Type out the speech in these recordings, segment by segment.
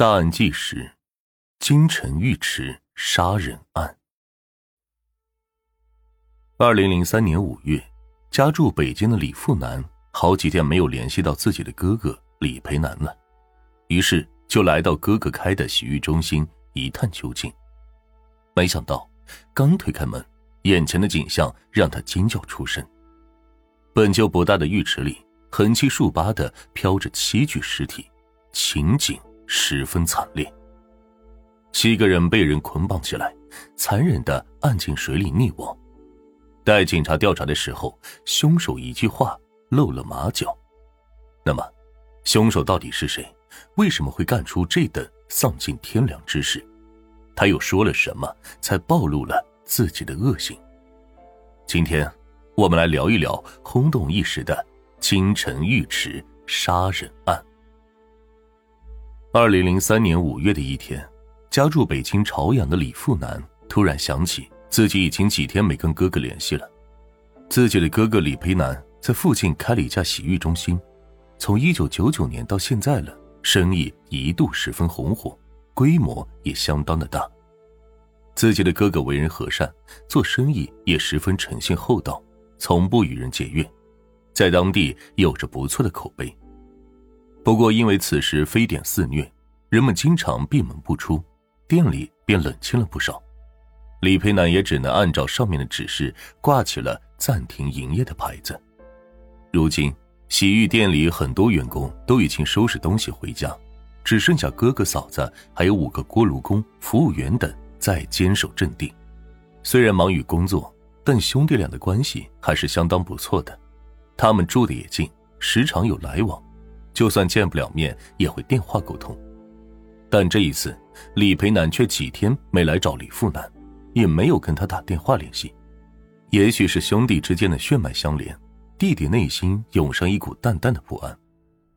大案纪实：京城浴池杀人案。二零零三年五月，家住北京的李富南好几天没有联系到自己的哥哥李培南了，于是就来到哥哥开的洗浴中心一探究竟。没想到，刚推开门，眼前的景象让他惊叫出声。本就不大的浴池里，横七竖八的飘着七具尸体，情景十分惨烈。七个人被人捆绑起来，残忍的按进水里溺亡。待警察调查的时候，凶手一句话露了马脚。那么，凶手到底是谁？为什么会干出这等丧尽天良之事？他又说了什么，才暴露了自己的恶行？今天，我们来聊一聊轰动一时的金城浴池杀人案。二零零三年五月的一天，家住北京朝阳的李富南突然想起。自己已经几天没跟哥哥联系了。自己的哥哥李培南在附近开了一家洗浴中心，从一九九九年到现在了，生意一度十分红火，规模也相当的大。自己的哥哥为人和善，做生意也十分诚信厚道，从不与人结怨，在当地有着不错的口碑。不过因为此时非典肆虐，人们经常闭门不出，店里便冷清了不少。李培南也只能按照上面的指示挂起了暂停营业的牌子。如今，洗浴店里很多员工都已经收拾东西回家，只剩下哥哥、嫂子还有五个锅炉工、服务员等在坚守阵地。虽然忙于工作，但兄弟俩的关系还是相当不错的。他们住的也近，时常有来往，就算见不了面，也会电话沟通。但这一次，李培南却几天没来找李富南。也没有跟他打电话联系，也许是兄弟之间的血脉相连，弟弟内心涌上一股淡淡的不安。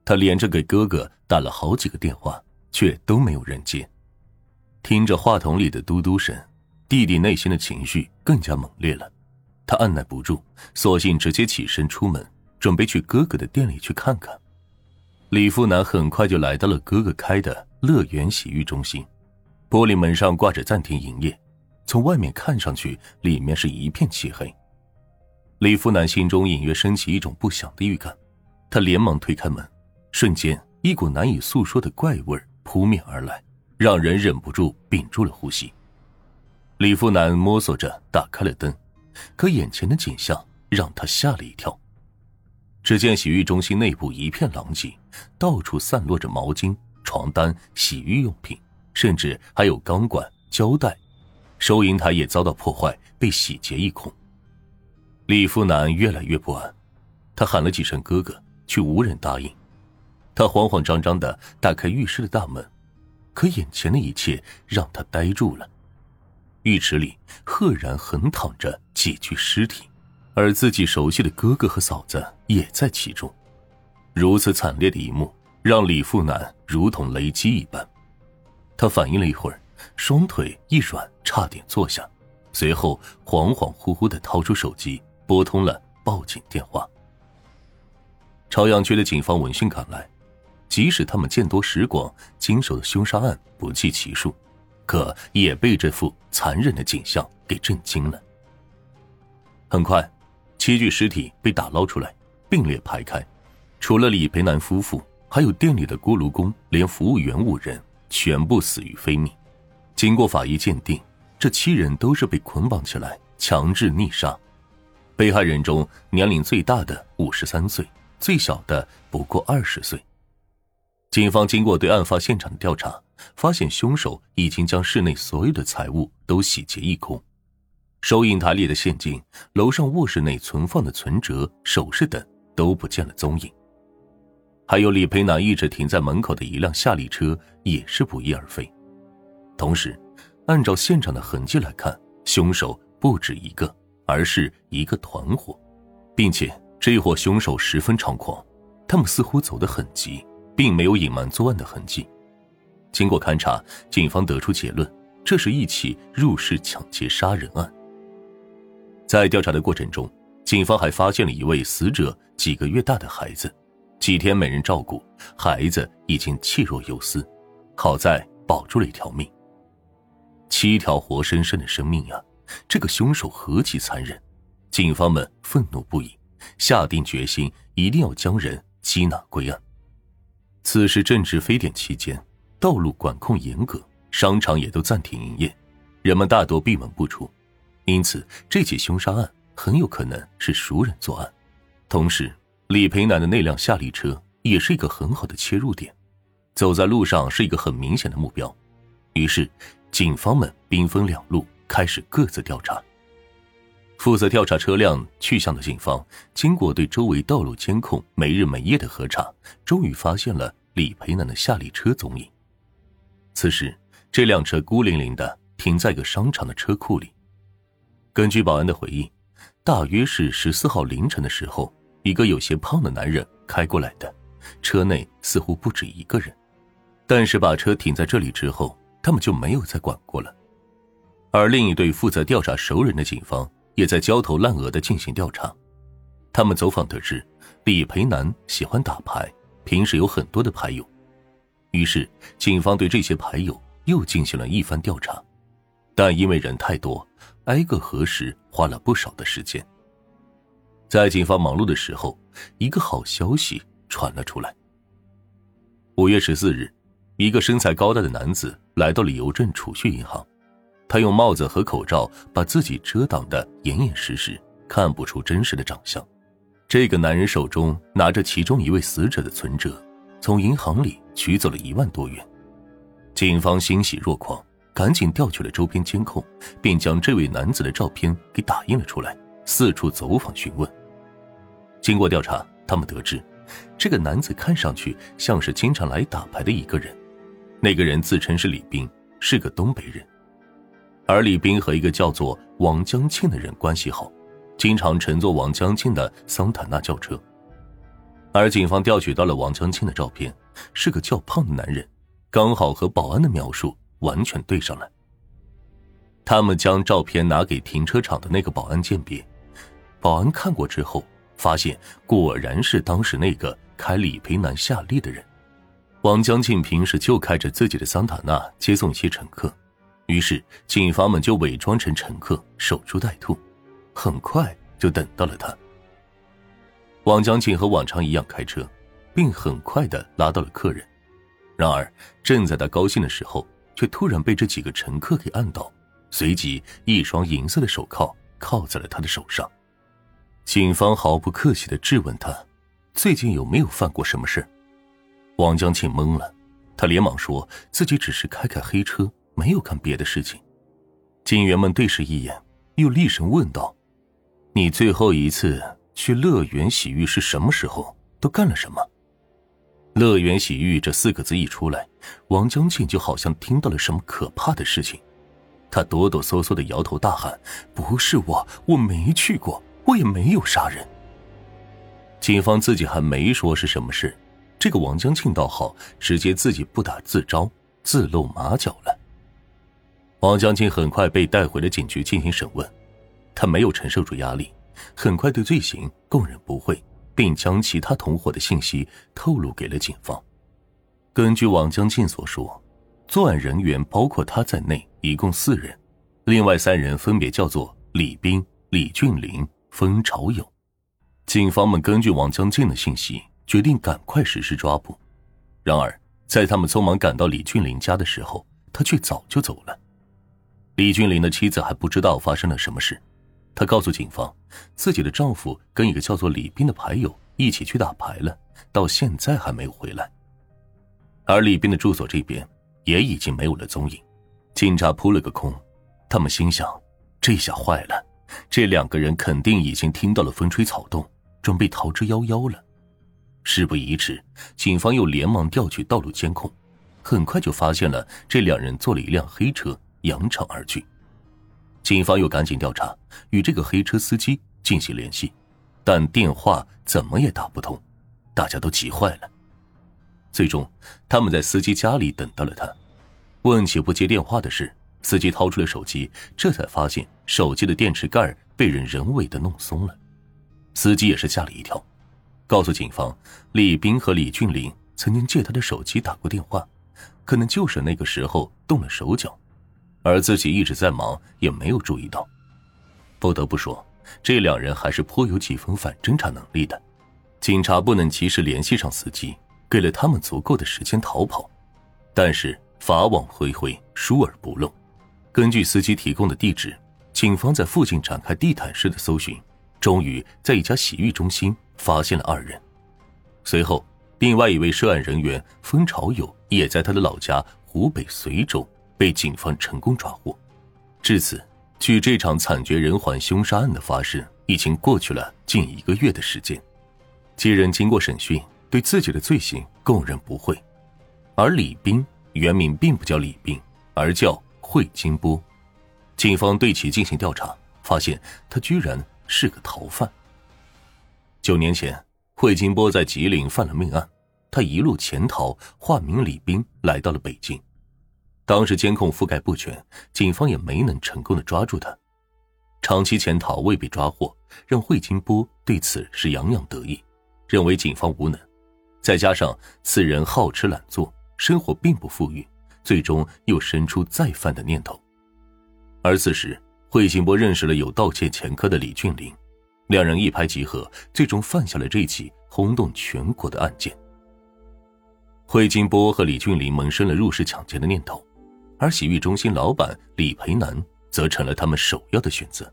他连着给哥哥打了好几个电话，却都没有人接。听着话筒里的嘟嘟声，弟弟内心的情绪更加猛烈了。他按耐不住，索性直接起身出门，准备去哥哥的店里去看看。李富南很快就来到了哥哥开的乐园洗浴中心，玻璃门上挂着暂停营业。从外面看上去，里面是一片漆黑。李富南心中隐约升起一种不祥的预感，他连忙推开门，瞬间一股难以诉说的怪味扑面而来，让人忍不住屏住了呼吸。李富南摸索着打开了灯，可眼前的景象让他吓了一跳。只见洗浴中心内部一片狼藉，到处散落着毛巾、床单、洗浴用品，甚至还有钢管、胶带。收银台也遭到破坏，被洗劫一空。李富南越来越不安，他喊了几声“哥哥”，却无人答应。他慌慌张张的打开浴室的大门，可眼前的一切让他呆住了。浴池里赫然横躺着几具尸体，而自己熟悉的哥哥和嫂子也在其中。如此惨烈的一幕，让李富南如同雷击一般。他反应了一会儿。双腿一软，差点坐下，随后恍恍惚惚的掏出手机，拨通了报警电话。朝阳区的警方闻讯赶来，即使他们见多识广，经手的凶杀案不计其数，可也被这幅残忍的景象给震惊了。很快，七具尸体被打捞出来，并列排开，除了李培南夫妇，还有店里的锅炉工，连服务员五人全部死于非命。经过法医鉴定，这七人都是被捆绑起来强制溺杀。被害人中，年龄最大的五十三岁，最小的不过二十岁。警方经过对案发现场的调查，发现凶手已经将室内所有的财物都洗劫一空，收银台里的现金、楼上卧室内存放的存折、首饰等都不见了踪影。还有李培南一直停在门口的一辆夏利车也是不翼而飞。同时，按照现场的痕迹来看，凶手不止一个，而是一个团伙，并且这伙凶手十分猖狂，他们似乎走得很急，并没有隐瞒作案的痕迹。经过勘查，警方得出结论，这是一起入室抢劫杀人案。在调查的过程中，警方还发现了一位死者几个月大的孩子，几天没人照顾，孩子已经气若游丝。好在保住了一条命。七条活生生的生命啊！这个凶手何其残忍！警方们愤怒不已，下定决心一定要将人缉拿归案。此时正值非典期间，道路管控严格，商场也都暂停营业，人们大多闭门不出，因此这起凶杀案很有可能是熟人作案。同时，李培南的那辆夏利车也是一个很好的切入点，走在路上是一个很明显的目标。于是，警方们兵分两路，开始各自调查。负责调查车辆去向的警方，经过对周围道路监控没日没夜的核查，终于发现了李培南的夏利车踪影。此时，这辆车孤零零的停在一个商场的车库里。根据保安的回忆，大约是十四号凌晨的时候，一个有些胖的男人开过来的，车内似乎不止一个人。但是把车停在这里之后，他们就没有再管过了。而另一队负责调查熟人的警方。也在焦头烂额的进行调查。他们走访得知，李培南喜欢打牌，平时有很多的牌友。于是，警方对这些牌友又进行了一番调查，但因为人太多，挨个核实花了不少的时间。在警方忙碌的时候，一个好消息传了出来。五月十四日，一个身材高大的男子来到了邮政储蓄银行。他用帽子和口罩把自己遮挡的严严实实，看不出真实的长相。这个男人手中拿着其中一位死者的存折，从银行里取走了一万多元。警方欣喜若狂，赶紧调取了周边监控，并将这位男子的照片给打印了出来，四处走访询问。经过调查，他们得知，这个男子看上去像是经常来打牌的一个人。那个人自称是李斌，是个东北人。而李斌和一个叫做王江庆的人关系好，经常乘坐王江庆的桑塔纳轿车。而警方调取到了王江庆的照片，是个较胖的男人，刚好和保安的描述完全对上了。他们将照片拿给停车场的那个保安鉴别，保安看过之后，发现果然是当时那个开李培南夏利的人。王江庆平时就开着自己的桑塔纳接送一些乘客。于是，警方们就伪装成乘客，守株待兔，很快就等到了他。王江庆和往常一样开车，并很快的拉到了客人。然而，正在他高兴的时候，却突然被这几个乘客给按倒，随即一双银色的手铐铐在了他的手上。警方毫不客气的质问他：“最近有没有犯过什么事？”王江庆懵了，他连忙说自己只是开开黑车。没有干别的事情，警员们对视一眼，又厉声问道：“你最后一次去乐园洗浴是什么时候？都干了什么？”“乐园洗浴”这四个字一出来，王江庆就好像听到了什么可怕的事情，他哆哆嗦嗦的摇头大喊：“不是我，我没去过，我也没有杀人。”警方自己还没说是什么事，这个王江庆倒好，直接自己不打自招，自露马脚了。王江庆很快被带回了警局进行审问，他没有承受住压力，很快对罪行供认不讳，并将其他同伙的信息透露给了警方。根据王江进所说，作案人员包括他在内一共四人，另外三人分别叫做李斌、李俊林、封朝勇。警方们根据王江进的信息，决定赶快实施抓捕。然而，在他们匆忙赶到李俊林家的时候，他却早就走了。李俊林的妻子还不知道发生了什么事，她告诉警方，自己的丈夫跟一个叫做李斌的牌友一起去打牌了，到现在还没有回来。而李斌的住所这边也已经没有了踪影，警察扑了个空。他们心想，这下坏了，这两个人肯定已经听到了风吹草动，准备逃之夭夭了。事不宜迟，警方又连忙调取道路监控，很快就发现了这两人坐了一辆黑车。扬长而去，警方又赶紧调查，与这个黑车司机进行联系，但电话怎么也打不通，大家都急坏了。最终，他们在司机家里等到了他，问起不接电话的事，司机掏出了手机，这才发现手机的电池盖被人人为的弄松了。司机也是吓了一跳，告诉警方，李斌和李俊林曾经借他的手机打过电话，可能就是那个时候动了手脚，而自己一直在忙，也没有注意到。不得不说，这两人还是颇有几分反侦查能力的。警察不能及时联系上司机，给了他们足够的时间逃跑，但是法网恢恢，疏而不漏。根据司机提供的地址，警方在附近展开地毯式的搜寻，终于在一家洗浴中心发现了二人。随后。另外一位涉案人员风朝友也在他的老家湖北随州被警方成功抓获。至此，距这场惨绝人寰凶杀案的发生已经过去了近一个月的时间。几人经过审讯，对自己的罪行供认不讳。而李斌原名并不叫李斌，而叫惠金波。警方对其进行调查，发现他居然是个逃犯。九年前，惠金波在吉林犯了命案。他一路潜逃，化名李斌来到了北京。当时监控覆盖不全，警方也没能成功的抓住他。长期潜逃未被抓获，让惠金波对此是洋洋得意，认为警方无能。再加上此人好吃懒做，生活并不富裕，最终又生出再犯的念头。而此时，惠金波认识了有盗窃前科的李俊林，两人一拍即合，最终犯下了这起轰动全国的案件。惠金波和李俊林萌生了入室抢劫的念头，而洗浴中心老板李培南则成了他们首要的选择。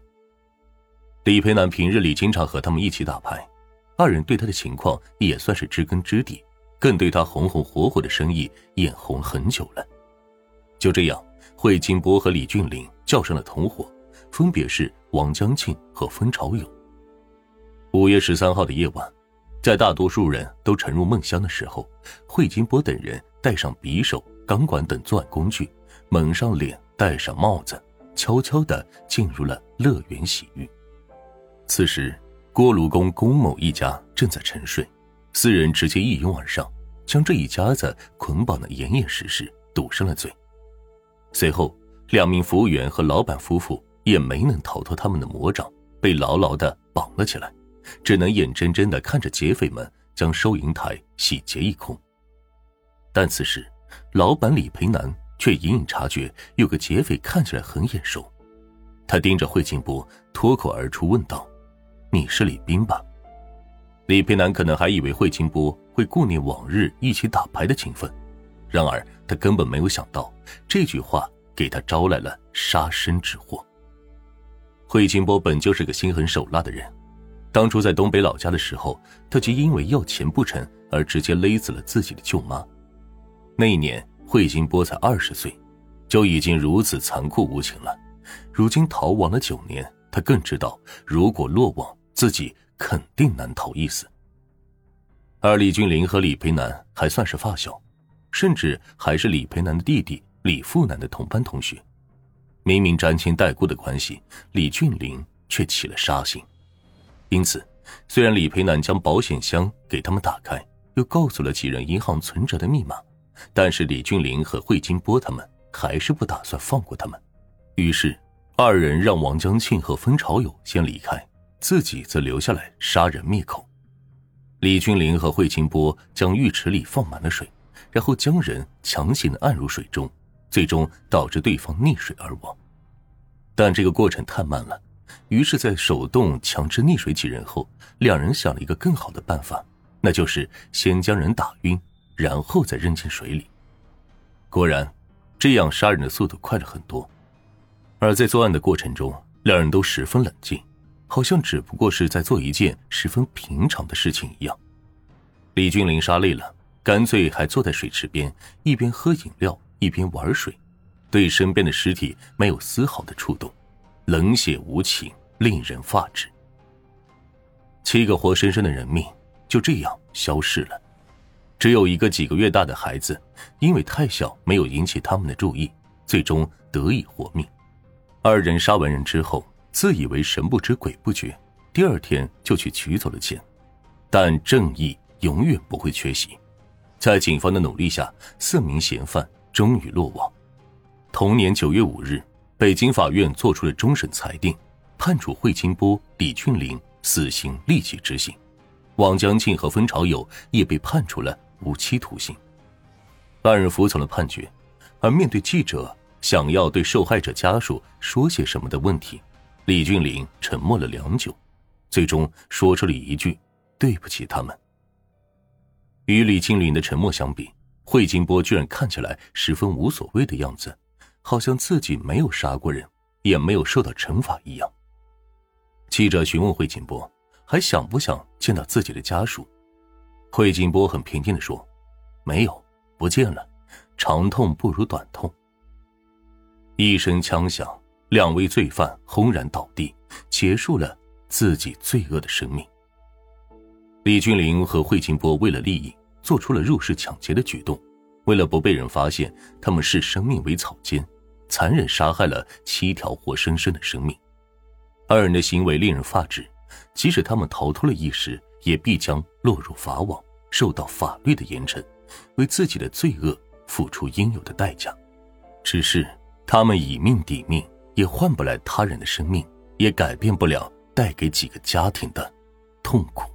李培南平日里经常和他们一起打牌，二人对他的情况也算是知根知底，更对他红红火火的生意眼红很久了。就这样，惠金波和李俊林叫上了同伙，分别是王江庆和风朝勇。五月十三号的夜晚。在大多数人都沉入梦乡的时候，惠金波等人带上匕首、钢管等作案工具，蒙上脸，戴上帽子，悄悄地进入了乐园洗浴。此时，锅炉工龚某一家正在沉睡，四人直接一拥而上，将这一家子捆绑的严严实实，堵上了嘴。随后，两名服务员和老板夫妇也没能逃脱他们的魔掌，被牢牢地绑了起来。只能眼睁睁的看着劫匪们将收银台洗劫一空。但此时，老板李培南却隐隐察觉有个劫匪看起来很眼熟，他盯着惠金波，脱口而出问道：“你是李斌吧？”李培南可能还以为惠金波会顾念往日一起打牌的情分，然而他根本没有想到这句话给他招来了杀身之祸。惠金波本就是个心狠手辣的人。当初在东北老家的时候，他就因为要钱不成而直接勒死了自己的舅妈。那一年，惠金波才二十岁，就已经如此残酷无情了。如今逃亡了九年，他更知道，如果落网，自己肯定难逃一死。而李俊林和李培南还算是发小，甚至还是李培南的弟弟李富南的同班同学。明明沾亲带故的关系，李俊林却起了杀心。因此，虽然李培南将保险箱给他们打开，又告诉了几人银行存折的密码，但是李俊林和惠金波他们还是不打算放过他们。于是，二人让王江庆和风朝友先离开，自己则留下来杀人灭口。李俊林和惠金波将浴池里放满了水，然后将人强行按入水中，最终导致对方溺水而亡。但这个过程太慢了。于是，在手动强制溺水几人后，两人想了一个更好的办法，那就是先将人打晕，然后再扔进水里。果然，这样杀人的速度快了很多。而在作案的过程中，两人都十分冷静，好像只不过是在做一件十分平常的事情一样。李俊林杀累了，干脆还坐在水池边，一边喝饮料一边玩水，对身边的尸体没有丝毫的触动。冷血无情，令人发指。七个活生生的人命就这样消失了，只有一个几个月大的孩子，因为太小没有引起他们的注意，最终得以活命。二人杀完人之后，自以为神不知鬼不觉，第二天就去取走了钱。但正义永远不会缺席，在警方的努力下，四名嫌犯终于落网。同年九月五日。北京法院作出了终审裁定，判处惠金波、李俊林死刑立即执行，王江庆和风朝友也被判处了无期徒刑。二人服从了判决，而面对记者想要对受害者家属说些什么的问题，李俊林沉默了良久，最终说出了一句：“对不起，他们。”与李俊林的沉默相比，惠金波居然看起来十分无所谓的样子，好像自己没有杀过人，也没有受到惩罚一样。记者询问惠金波，还想不想见到自己的家属？惠金波很平静的说：“没有，不见了。长痛不如短痛。”一声枪响，两位罪犯轰然倒地，结束了自己罪恶的生命。李俊林和惠金波为了利益，做出了入室抢劫的举动。为了不被人发现，他们视生命为草芥，残忍杀害了七条活生生的生命。二人的行为令人发指，即使他们逃脱了一时。也必将落入法网，受到法律的严惩，为自己的罪恶付出应有的代价。只是他们以命抵命，也换不来他人的生命，也改变不了带给几个家庭的痛苦。